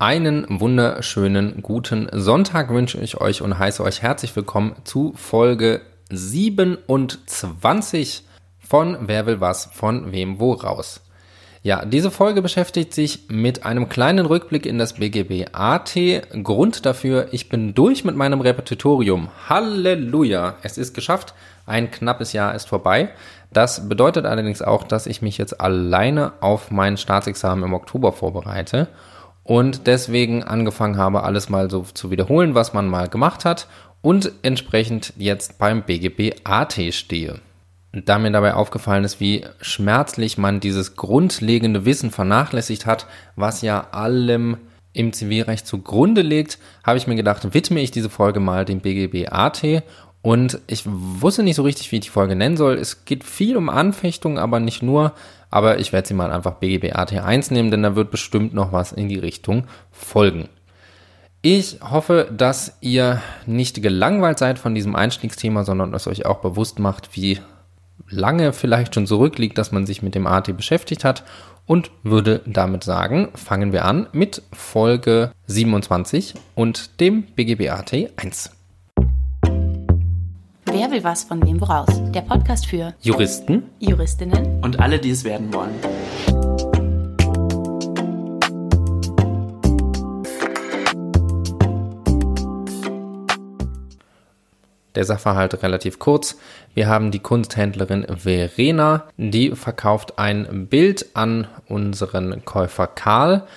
Einen wunderschönen guten Sonntag wünsche ich euch und heiße euch herzlich willkommen zu Folge 27 von Wer will was, von wem wo raus. Ja, diese Folge beschäftigt sich mit einem kleinen Rückblick in das BGB AT. Grund dafür, ich bin durch mit meinem Repetitorium. Halleluja! Es ist geschafft. Ein knappes Jahr ist vorbei. Das bedeutet allerdings auch, dass ich mich jetzt alleine auf mein Staatsexamen im Oktober vorbereite und deswegen angefangen habe, alles mal so zu wiederholen, was man mal gemacht hat und entsprechend jetzt beim BGB AT stehe. Da mir dabei aufgefallen ist, wie schmerzlich man dieses grundlegende Wissen vernachlässigt hat, was ja allem im Zivilrecht zugrunde liegt, habe ich mir gedacht, widme ich diese Folge mal dem BGB AT und ich wusste nicht so richtig, wie ich die Folge nennen soll. Es geht viel um Anfechtungen, aber nicht nur aber ich werde sie mal einfach BGB AT1 nehmen, denn da wird bestimmt noch was in die Richtung folgen. Ich hoffe, dass ihr nicht gelangweilt seid von diesem Einstiegsthema, sondern es euch auch bewusst macht, wie lange vielleicht schon zurückliegt, dass man sich mit dem AT beschäftigt hat und würde damit sagen, fangen wir an mit Folge 27 und dem BGB AT 1. Wer will was von wem woraus? Der Podcast für Juristen, Juristinnen und alle, die es werden wollen. Der Sachverhalt relativ kurz. Wir haben die Kunsthändlerin Verena, die verkauft ein Bild an unseren Käufer Karl.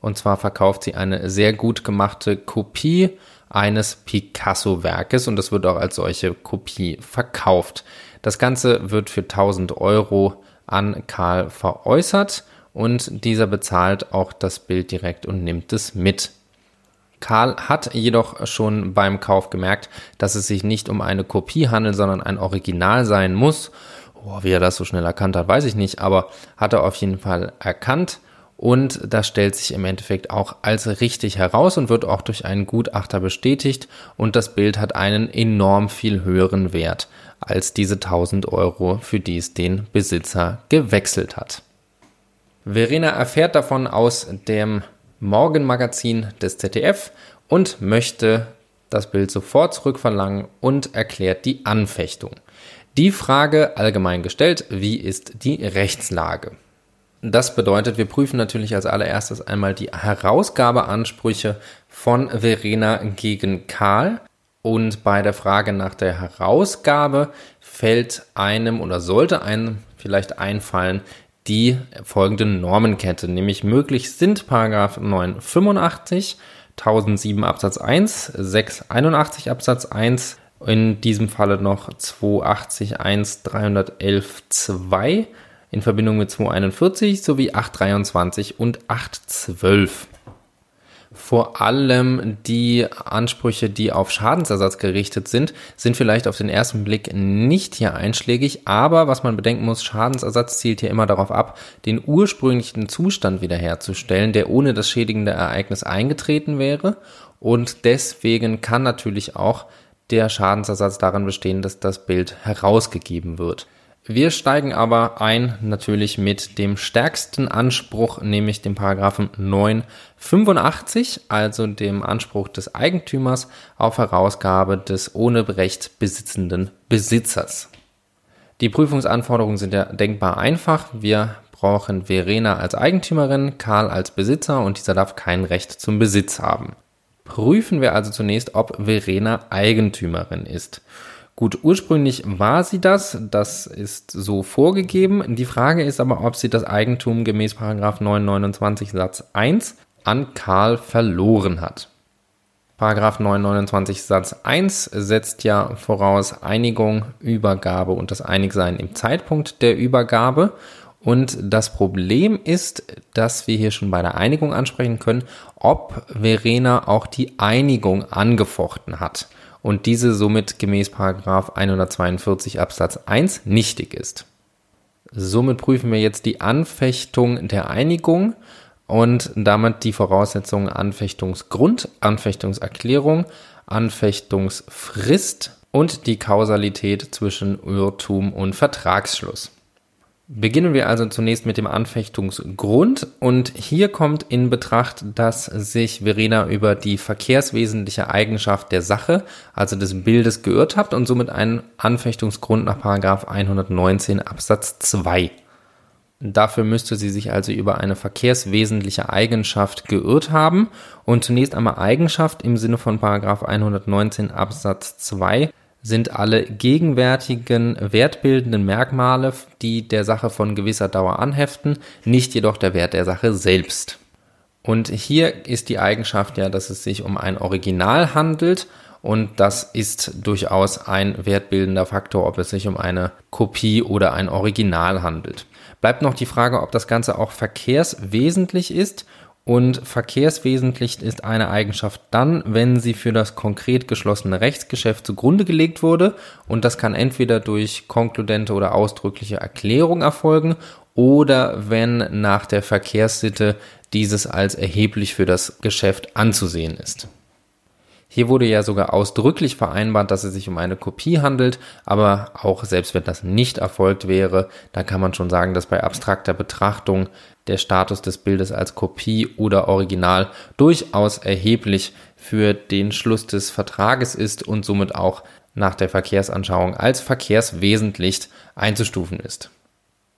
Und zwar verkauft sie eine sehr gut gemachte Kopie eines Picasso-Werkes und das wird auch als solche Kopie verkauft. Das Ganze wird für 1000 Euro an Karl veräußert und dieser bezahlt auch das Bild direkt und nimmt es mit. Karl hat jedoch schon beim Kauf gemerkt, dass es sich nicht um eine Kopie handelt, sondern ein Original sein muss. Oh, wie er das so schnell erkannt hat, weiß ich nicht, aber hat er auf jeden Fall erkannt und das stellt sich im Endeffekt auch als richtig heraus und wird auch durch einen Gutachter bestätigt. Und das Bild hat einen enorm viel höheren Wert als diese 1000 Euro, für die es den Besitzer gewechselt hat. Verena erfährt davon aus dem Morgenmagazin des ZDF und möchte das Bild sofort zurückverlangen und erklärt die Anfechtung. Die Frage allgemein gestellt, wie ist die Rechtslage? Das bedeutet, wir prüfen natürlich als allererstes einmal die Herausgabeansprüche von Verena gegen Karl. Und bei der Frage nach der Herausgabe fällt einem oder sollte einem vielleicht einfallen die folgende Normenkette, nämlich möglich sind Paragraph 985, 1007 Absatz 1, 681 Absatz 1, in diesem Falle noch 280 1, 311 2 in Verbindung mit 241 sowie 823 und 812. Vor allem die Ansprüche, die auf Schadensersatz gerichtet sind, sind vielleicht auf den ersten Blick nicht hier einschlägig, aber was man bedenken muss, Schadensersatz zielt hier immer darauf ab, den ursprünglichen Zustand wiederherzustellen, der ohne das schädigende Ereignis eingetreten wäre und deswegen kann natürlich auch der Schadensersatz darin bestehen, dass das Bild herausgegeben wird. Wir steigen aber ein natürlich mit dem stärksten Anspruch, nämlich dem Paragraphen 985, also dem Anspruch des Eigentümers auf Herausgabe des ohne Recht besitzenden Besitzers. Die Prüfungsanforderungen sind ja denkbar einfach. Wir brauchen Verena als Eigentümerin, Karl als Besitzer und dieser darf kein Recht zum Besitz haben. Prüfen wir also zunächst, ob Verena Eigentümerin ist. Gut, ursprünglich war sie das, das ist so vorgegeben. Die Frage ist aber, ob sie das Eigentum gemäß 929 Satz 1 an Karl verloren hat. Paragraph 929 Satz 1 setzt ja voraus Einigung, Übergabe und das Einigsein im Zeitpunkt der Übergabe. Und das Problem ist, dass wir hier schon bei der Einigung ansprechen können, ob Verena auch die Einigung angefochten hat und diese somit gemäß 142 Absatz 1 nichtig ist. Somit prüfen wir jetzt die Anfechtung der Einigung und damit die Voraussetzungen Anfechtungsgrund, Anfechtungserklärung, Anfechtungsfrist und die Kausalität zwischen Irrtum und Vertragsschluss. Beginnen wir also zunächst mit dem Anfechtungsgrund. Und hier kommt in Betracht, dass sich Verena über die verkehrswesentliche Eigenschaft der Sache, also des Bildes, geirrt hat und somit einen Anfechtungsgrund nach 119 Absatz 2. Dafür müsste sie sich also über eine verkehrswesentliche Eigenschaft geirrt haben. Und zunächst einmal Eigenschaft im Sinne von 119 Absatz 2 sind alle gegenwärtigen wertbildenden Merkmale, die der Sache von gewisser Dauer anheften, nicht jedoch der Wert der Sache selbst. Und hier ist die Eigenschaft ja, dass es sich um ein Original handelt und das ist durchaus ein wertbildender Faktor, ob es sich um eine Kopie oder ein Original handelt. Bleibt noch die Frage, ob das Ganze auch verkehrswesentlich ist und verkehrswesentlich ist eine Eigenschaft dann, wenn sie für das konkret geschlossene Rechtsgeschäft zugrunde gelegt wurde. Und das kann entweder durch konkludente oder ausdrückliche Erklärung erfolgen oder wenn nach der Verkehrssitte dieses als erheblich für das Geschäft anzusehen ist. Hier wurde ja sogar ausdrücklich vereinbart, dass es sich um eine Kopie handelt, aber auch selbst wenn das nicht erfolgt wäre, dann kann man schon sagen, dass bei abstrakter Betrachtung der Status des Bildes als Kopie oder Original durchaus erheblich für den Schluss des Vertrages ist und somit auch nach der Verkehrsanschauung als verkehrswesentlich einzustufen ist.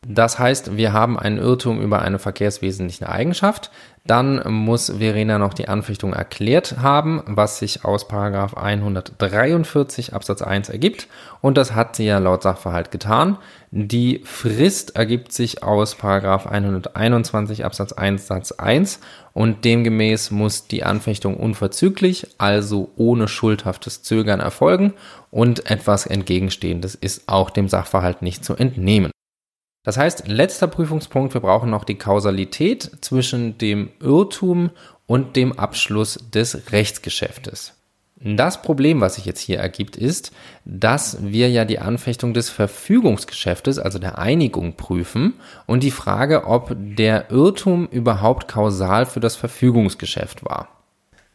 Das heißt, wir haben einen Irrtum über eine verkehrswesentliche Eigenschaft. Dann muss Verena noch die Anfechtung erklärt haben, was sich aus Paragraph 143 Absatz 1 ergibt. Und das hat sie ja laut Sachverhalt getan. Die Frist ergibt sich aus Paragraph 121 Absatz 1 Satz 1 und demgemäß muss die Anfechtung unverzüglich, also ohne schuldhaftes Zögern erfolgen und etwas Entgegenstehendes ist auch dem Sachverhalt nicht zu entnehmen. Das heißt, letzter Prüfungspunkt, wir brauchen noch die Kausalität zwischen dem Irrtum und dem Abschluss des Rechtsgeschäftes. Das Problem, was sich jetzt hier ergibt, ist, dass wir ja die Anfechtung des Verfügungsgeschäftes, also der Einigung, prüfen und die Frage, ob der Irrtum überhaupt kausal für das Verfügungsgeschäft war.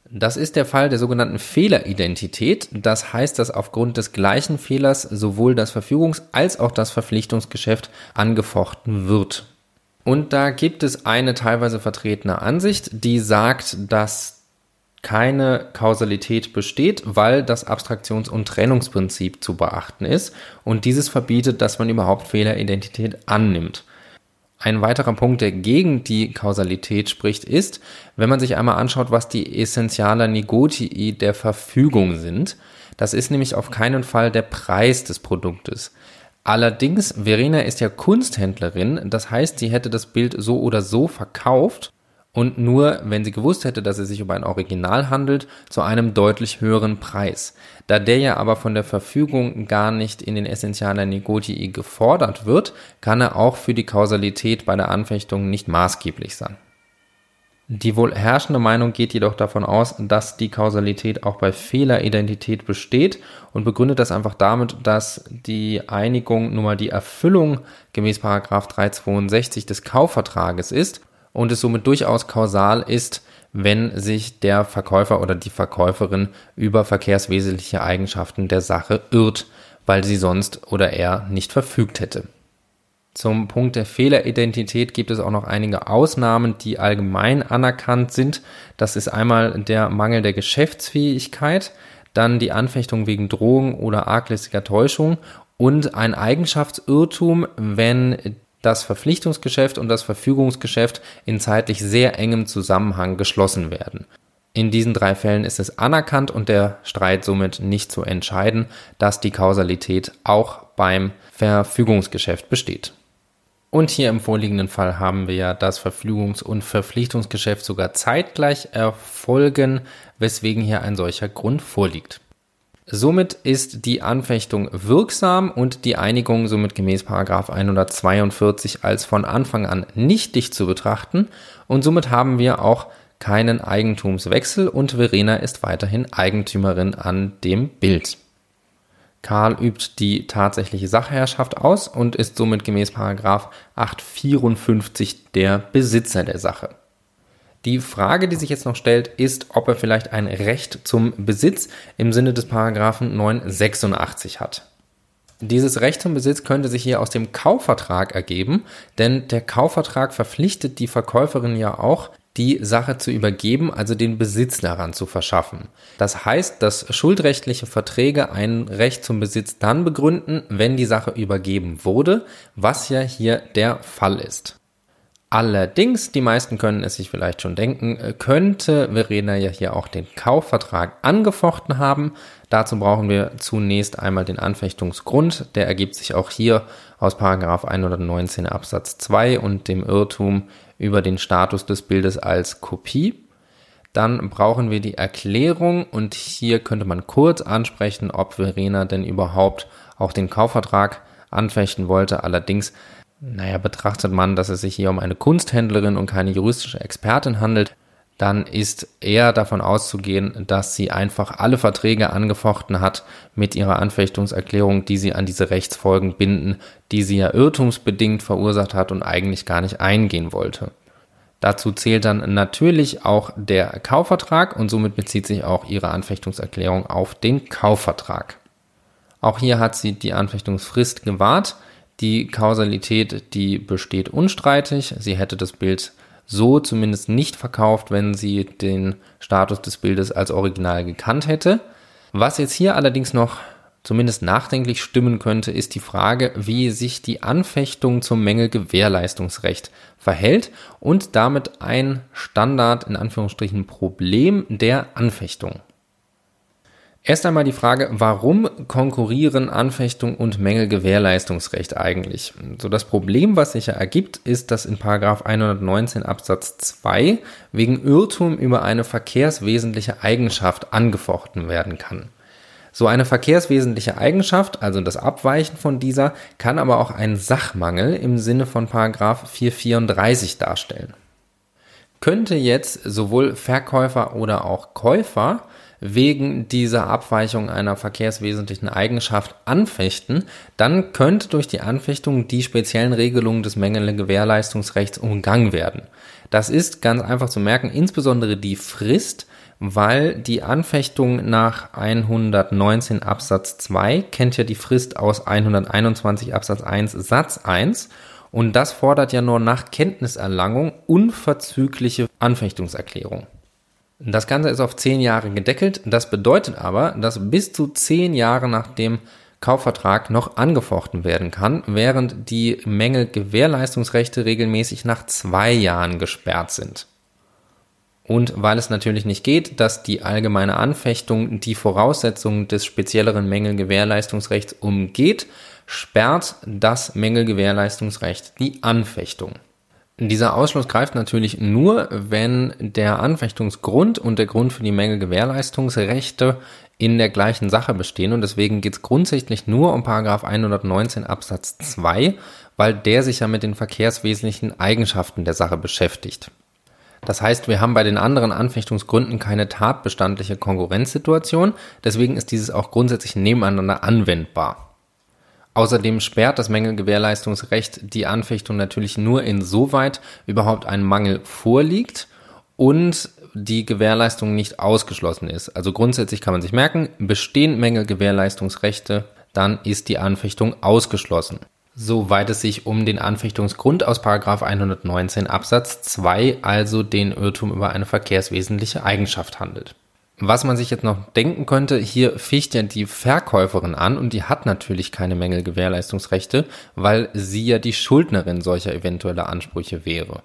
Das ist der Fall der sogenannten Fehleridentität. Das heißt, dass aufgrund des gleichen Fehlers sowohl das Verfügungs- als auch das Verpflichtungsgeschäft angefochten wird. Und da gibt es eine teilweise vertretene Ansicht, die sagt, dass keine Kausalität besteht, weil das Abstraktions- und Trennungsprinzip zu beachten ist und dieses verbietet, dass man überhaupt Fehleridentität annimmt. Ein weiterer Punkt, der gegen die Kausalität spricht, ist, wenn man sich einmal anschaut, was die Essentialer Negotii der Verfügung sind. Das ist nämlich auf keinen Fall der Preis des Produktes. Allerdings, Verena ist ja Kunsthändlerin, das heißt, sie hätte das Bild so oder so verkauft und nur, wenn sie gewusst hätte, dass es sich um ein Original handelt, zu einem deutlich höheren Preis. Da der ja aber von der Verfügung gar nicht in den Essentialen Negotii gefordert wird, kann er auch für die Kausalität bei der Anfechtung nicht maßgeblich sein. Die wohl herrschende Meinung geht jedoch davon aus, dass die Kausalität auch bei Fehleridentität besteht und begründet das einfach damit, dass die Einigung nun mal die Erfüllung gemäß 362 des Kaufvertrages ist und es somit durchaus kausal ist, wenn sich der Verkäufer oder die Verkäuferin über verkehrswesentliche Eigenschaften der Sache irrt, weil sie sonst oder er nicht verfügt hätte. Zum Punkt der Fehleridentität gibt es auch noch einige Ausnahmen, die allgemein anerkannt sind. Das ist einmal der Mangel der Geschäftsfähigkeit, dann die Anfechtung wegen Drohung oder arglistiger Täuschung und ein Eigenschaftsirrtum, wenn das Verpflichtungsgeschäft und das Verfügungsgeschäft in zeitlich sehr engem Zusammenhang geschlossen werden. In diesen drei Fällen ist es anerkannt und der Streit somit nicht zu entscheiden, dass die Kausalität auch beim Verfügungsgeschäft besteht. Und hier im vorliegenden Fall haben wir ja das Verfügungs- und Verpflichtungsgeschäft sogar zeitgleich erfolgen, weswegen hier ein solcher Grund vorliegt. Somit ist die Anfechtung wirksam und die Einigung somit gemäß 142 als von Anfang an nichtig zu betrachten und somit haben wir auch keinen Eigentumswechsel und Verena ist weiterhin Eigentümerin an dem Bild. Karl übt die tatsächliche Sachherrschaft aus und ist somit gemäß 854 der Besitzer der Sache. Die Frage, die sich jetzt noch stellt, ist, ob er vielleicht ein Recht zum Besitz im Sinne des Paragraphen 986 hat. Dieses Recht zum Besitz könnte sich hier aus dem Kaufvertrag ergeben, denn der Kaufvertrag verpflichtet die Verkäuferin ja auch, die Sache zu übergeben, also den Besitz daran zu verschaffen. Das heißt, dass schuldrechtliche Verträge ein Recht zum Besitz dann begründen, wenn die Sache übergeben wurde, was ja hier der Fall ist. Allerdings, die meisten können es sich vielleicht schon denken, könnte Verena ja hier auch den Kaufvertrag angefochten haben. Dazu brauchen wir zunächst einmal den Anfechtungsgrund. Der ergibt sich auch hier aus 119 Absatz 2 und dem Irrtum über den Status des Bildes als Kopie. Dann brauchen wir die Erklärung und hier könnte man kurz ansprechen, ob Verena denn überhaupt auch den Kaufvertrag anfechten wollte. Allerdings naja, betrachtet man, dass es sich hier um eine Kunsthändlerin und keine juristische Expertin handelt, dann ist eher davon auszugehen, dass sie einfach alle Verträge angefochten hat mit ihrer Anfechtungserklärung, die sie an diese Rechtsfolgen binden, die sie ja irrtumsbedingt verursacht hat und eigentlich gar nicht eingehen wollte. Dazu zählt dann natürlich auch der Kaufvertrag und somit bezieht sich auch ihre Anfechtungserklärung auf den Kaufvertrag. Auch hier hat sie die Anfechtungsfrist gewahrt. Die Kausalität, die besteht unstreitig. Sie hätte das Bild so zumindest nicht verkauft, wenn sie den Status des Bildes als Original gekannt hätte. Was jetzt hier allerdings noch zumindest nachdenklich stimmen könnte, ist die Frage, wie sich die Anfechtung zum Mängelgewährleistungsrecht verhält und damit ein Standard in Anführungsstrichen Problem der Anfechtung. Erst einmal die Frage, warum konkurrieren Anfechtung und Mängelgewährleistungsrecht eigentlich? So das Problem, was sich ja ergibt, ist, dass in Paragraph 119 Absatz 2 wegen Irrtum über eine verkehrswesentliche Eigenschaft angefochten werden kann. So eine verkehrswesentliche Eigenschaft, also das Abweichen von dieser, kann aber auch einen Sachmangel im Sinne von Paragraph 434 darstellen. Könnte jetzt sowohl Verkäufer oder auch Käufer wegen dieser Abweichung einer verkehrswesentlichen Eigenschaft anfechten, dann könnte durch die Anfechtung die speziellen Regelungen des Mängelgewährleistungsrechts umgangen werden. Das ist ganz einfach zu merken, insbesondere die Frist, weil die Anfechtung nach 119 Absatz 2 kennt ja die Frist aus 121 Absatz 1 Satz 1 und das fordert ja nur nach Kenntniserlangung unverzügliche Anfechtungserklärung. Das Ganze ist auf zehn Jahre gedeckelt. Das bedeutet aber, dass bis zu zehn Jahre nach dem Kaufvertrag noch angefochten werden kann, während die Mängel-Gewährleistungsrechte regelmäßig nach zwei Jahren gesperrt sind. Und weil es natürlich nicht geht, dass die allgemeine Anfechtung die Voraussetzungen des spezielleren Mängel-Gewährleistungsrechts umgeht, sperrt das Mängel-Gewährleistungsrecht die Anfechtung. Dieser Ausschluss greift natürlich nur, wenn der Anfechtungsgrund und der Grund für die Menge Gewährleistungsrechte in der gleichen Sache bestehen und deswegen geht es grundsätzlich nur um Paragraph 119 Absatz 2, weil der sich ja mit den verkehrswesentlichen Eigenschaften der Sache beschäftigt. Das heißt, wir haben bei den anderen Anfechtungsgründen keine tatbestandliche Konkurrenzsituation, deswegen ist dieses auch grundsätzlich nebeneinander anwendbar. Außerdem sperrt das Mängelgewährleistungsrecht die Anfechtung natürlich nur insoweit überhaupt ein Mangel vorliegt und die Gewährleistung nicht ausgeschlossen ist. Also grundsätzlich kann man sich merken, bestehen Mängelgewährleistungsrechte, dann ist die Anfechtung ausgeschlossen. Soweit es sich um den Anfechtungsgrund aus 119 Absatz 2, also den Irrtum über eine verkehrswesentliche Eigenschaft handelt. Was man sich jetzt noch denken könnte, hier ficht ja die Verkäuferin an und die hat natürlich keine Mängelgewährleistungsrechte, weil sie ja die Schuldnerin solcher eventueller Ansprüche wäre.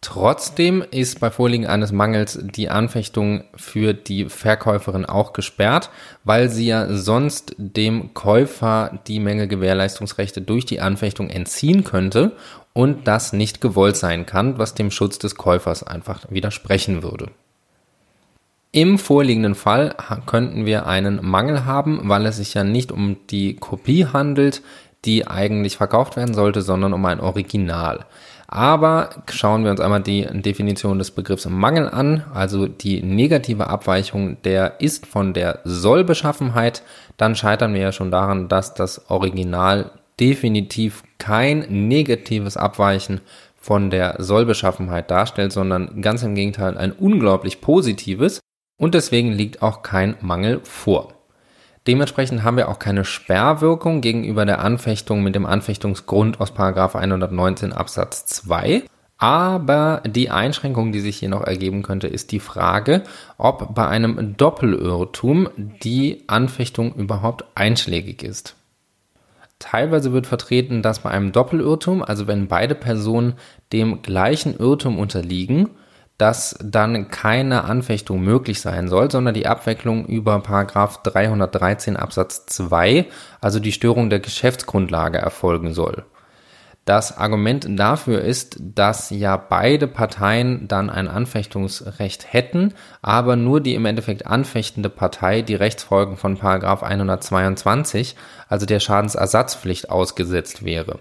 Trotzdem ist bei Vorliegen eines Mangels die Anfechtung für die Verkäuferin auch gesperrt, weil sie ja sonst dem Käufer die Mängelgewährleistungsrechte durch die Anfechtung entziehen könnte und das nicht gewollt sein kann, was dem Schutz des Käufers einfach widersprechen würde. Im vorliegenden Fall könnten wir einen Mangel haben, weil es sich ja nicht um die Kopie handelt, die eigentlich verkauft werden sollte, sondern um ein Original. Aber schauen wir uns einmal die Definition des Begriffs Mangel an, also die negative Abweichung der ist von der Sollbeschaffenheit, dann scheitern wir ja schon daran, dass das Original definitiv kein negatives Abweichen von der Sollbeschaffenheit darstellt, sondern ganz im Gegenteil ein unglaublich positives und deswegen liegt auch kein Mangel vor. Dementsprechend haben wir auch keine Sperrwirkung gegenüber der Anfechtung mit dem Anfechtungsgrund aus 119 Absatz 2. Aber die Einschränkung, die sich hier noch ergeben könnte, ist die Frage, ob bei einem Doppelirrtum die Anfechtung überhaupt einschlägig ist. Teilweise wird vertreten, dass bei einem Doppelirrtum, also wenn beide Personen dem gleichen Irrtum unterliegen, dass dann keine Anfechtung möglich sein soll, sondern die Abwicklung über Paragraph 313 Absatz 2, also die Störung der Geschäftsgrundlage erfolgen soll. Das Argument dafür ist, dass ja beide Parteien dann ein Anfechtungsrecht hätten, aber nur die im Endeffekt anfechtende Partei die Rechtsfolgen von Paragraph 122, also der Schadensersatzpflicht ausgesetzt wäre.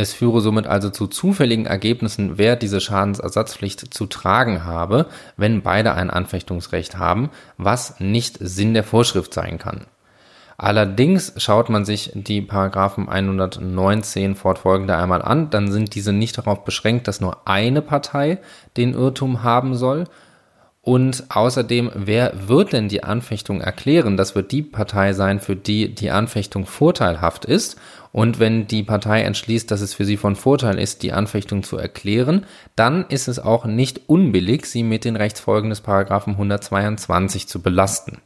Es führe somit also zu zufälligen Ergebnissen, wer diese Schadensersatzpflicht zu tragen habe, wenn beide ein Anfechtungsrecht haben, was nicht Sinn der Vorschrift sein kann. Allerdings schaut man sich die Paragraphen 119 fortfolgende einmal an, dann sind diese nicht darauf beschränkt, dass nur eine Partei den Irrtum haben soll, und außerdem, wer wird denn die Anfechtung erklären? Das wird die Partei sein, für die die Anfechtung vorteilhaft ist. Und wenn die Partei entschließt, dass es für sie von Vorteil ist, die Anfechtung zu erklären, dann ist es auch nicht unbillig, sie mit den Rechtsfolgen des Paragraphen 122 zu belasten.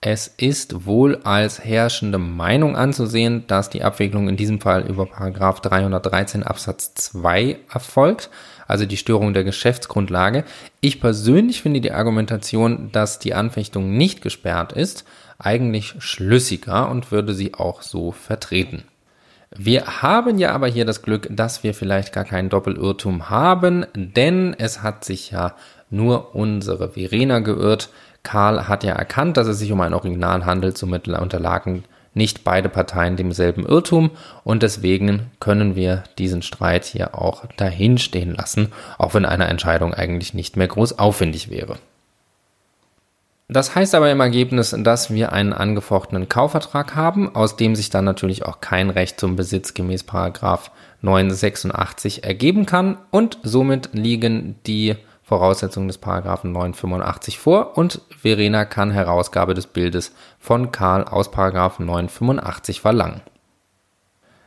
Es ist wohl als herrschende Meinung anzusehen, dass die Abwicklung in diesem Fall über Paragraph 313 Absatz 2 erfolgt, also die Störung der Geschäftsgrundlage. Ich persönlich finde die Argumentation, dass die Anfechtung nicht gesperrt ist, eigentlich schlüssiger und würde sie auch so vertreten. Wir haben ja aber hier das Glück, dass wir vielleicht gar keinen Doppelirrtum haben, denn es hat sich ja nur unsere Verena geirrt. Karl hat ja erkannt, dass es sich um ein Original handelt, somit unterlagen nicht beide Parteien demselben Irrtum und deswegen können wir diesen Streit hier auch dahin stehen lassen, auch wenn eine Entscheidung eigentlich nicht mehr groß aufwendig wäre. Das heißt aber im Ergebnis, dass wir einen angefochtenen Kaufvertrag haben, aus dem sich dann natürlich auch kein Recht zum Besitz gemäß Paragraph 986 ergeben kann und somit liegen die Voraussetzungen des Paragraphen 985 vor und Verena kann Herausgabe des Bildes von Karl aus Paragraph 985 verlangen.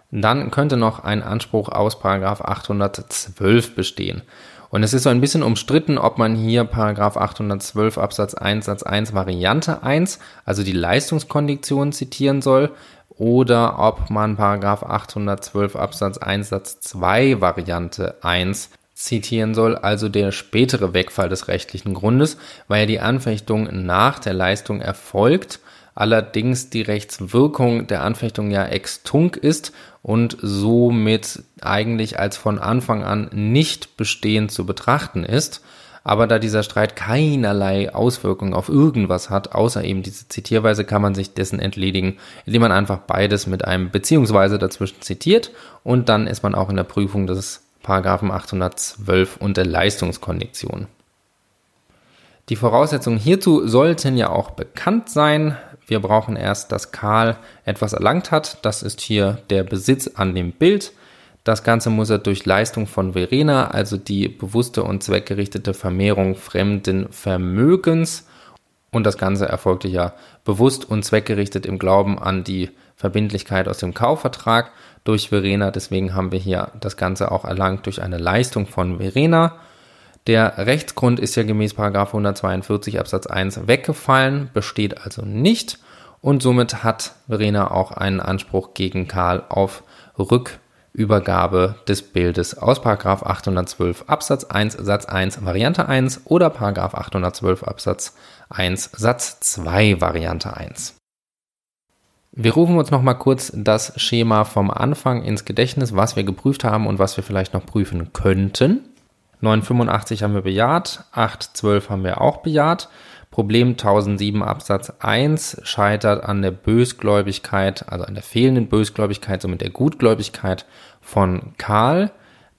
Dann könnte noch ein Anspruch aus Paragraph 812 bestehen. Und es ist so ein bisschen umstritten, ob man hier Paragraph 812 Absatz 1 Satz 1 Variante 1, also die Leistungskondition zitieren soll, oder ob man Paragraph 812 Absatz 1 Satz 2 Variante 1 zitieren soll, also der spätere Wegfall des rechtlichen Grundes, weil die Anfechtung nach der Leistung erfolgt, allerdings die Rechtswirkung der Anfechtung ja extunk ist und somit eigentlich als von Anfang an nicht bestehend zu betrachten ist. Aber da dieser Streit keinerlei Auswirkungen auf irgendwas hat, außer eben diese Zitierweise, kann man sich dessen entledigen, indem man einfach beides mit einem beziehungsweise dazwischen zitiert und dann ist man auch in der Prüfung des Paragraphen 812 und der Leistungskondition. Die Voraussetzungen hierzu sollten ja auch bekannt sein. Wir brauchen erst, dass Karl etwas erlangt hat. Das ist hier der Besitz an dem Bild. Das Ganze muss er durch Leistung von Verena, also die bewusste und zweckgerichtete Vermehrung fremden Vermögens. Und das Ganze erfolgte ja bewusst und zweckgerichtet im Glauben an die Verbindlichkeit aus dem Kaufvertrag durch Verena. Deswegen haben wir hier das Ganze auch erlangt durch eine Leistung von Verena. Der Rechtsgrund ist ja gemäß 142 Absatz 1 weggefallen, besteht also nicht und somit hat Verena auch einen Anspruch gegen Karl auf Rückübergabe des Bildes aus 812 Absatz 1 Satz 1 Variante 1 oder 812 Absatz 1 Satz 2 Variante 1. Wir rufen uns noch mal kurz das Schema vom Anfang ins Gedächtnis, was wir geprüft haben und was wir vielleicht noch prüfen könnten. 985 haben wir bejaht, 812 haben wir auch bejaht. Problem 1007 Absatz 1 scheitert an der Bösgläubigkeit, also an der fehlenden Bösgläubigkeit, somit der Gutgläubigkeit von Karl.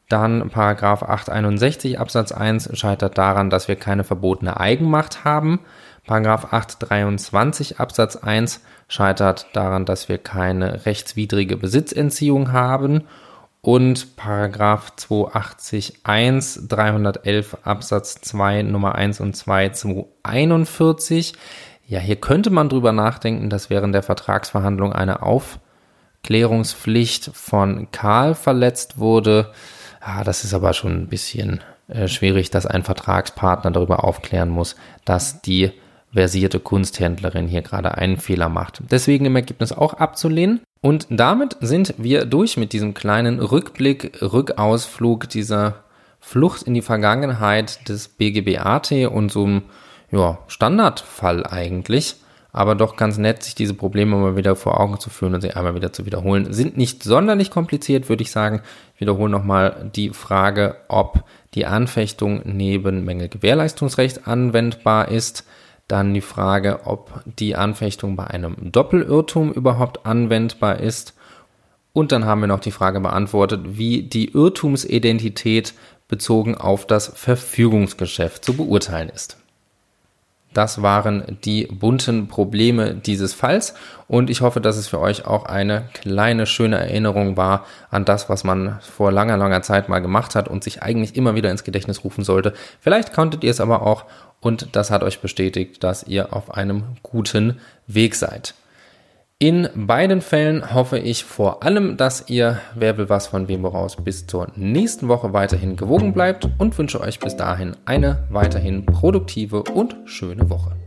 Dann Paragraph 861 Absatz 1 scheitert daran, dass wir keine verbotene Eigenmacht haben. Paragraph 823 Absatz 1 scheitert daran, dass wir keine rechtswidrige Besitzentziehung haben und Paragraph 280 1 311 Absatz 2 Nummer 1 und 2 241. Ja, hier könnte man drüber nachdenken, dass während der Vertragsverhandlung eine Aufklärungspflicht von Karl verletzt wurde. Ja, das ist aber schon ein bisschen äh, schwierig, dass ein Vertragspartner darüber aufklären muss, dass die versierte Kunsthändlerin hier gerade einen Fehler macht. Deswegen im Ergebnis auch abzulehnen. Und damit sind wir durch mit diesem kleinen Rückblick, Rückausflug dieser Flucht in die Vergangenheit des BGBAT und so einem ja, Standardfall eigentlich. Aber doch ganz nett, sich diese Probleme mal wieder vor Augen zu führen und sie einmal wieder zu wiederholen. Sind nicht sonderlich kompliziert, würde ich sagen. Ich wiederhole nochmal die Frage, ob die Anfechtung neben Mängelgewährleistungsrecht anwendbar ist. Dann die Frage, ob die Anfechtung bei einem Doppelirrtum überhaupt anwendbar ist. Und dann haben wir noch die Frage beantwortet, wie die Irrtumsidentität bezogen auf das Verfügungsgeschäft zu beurteilen ist. Das waren die bunten Probleme dieses Falls und ich hoffe, dass es für euch auch eine kleine schöne Erinnerung war an das, was man vor langer, langer Zeit mal gemacht hat und sich eigentlich immer wieder ins Gedächtnis rufen sollte. Vielleicht konntet ihr es aber auch und das hat euch bestätigt, dass ihr auf einem guten Weg seid. In beiden Fällen hoffe ich vor allem, dass ihr Wer will was von wem woraus bis zur nächsten Woche weiterhin gewogen bleibt und wünsche euch bis dahin eine weiterhin produktive und schöne Woche.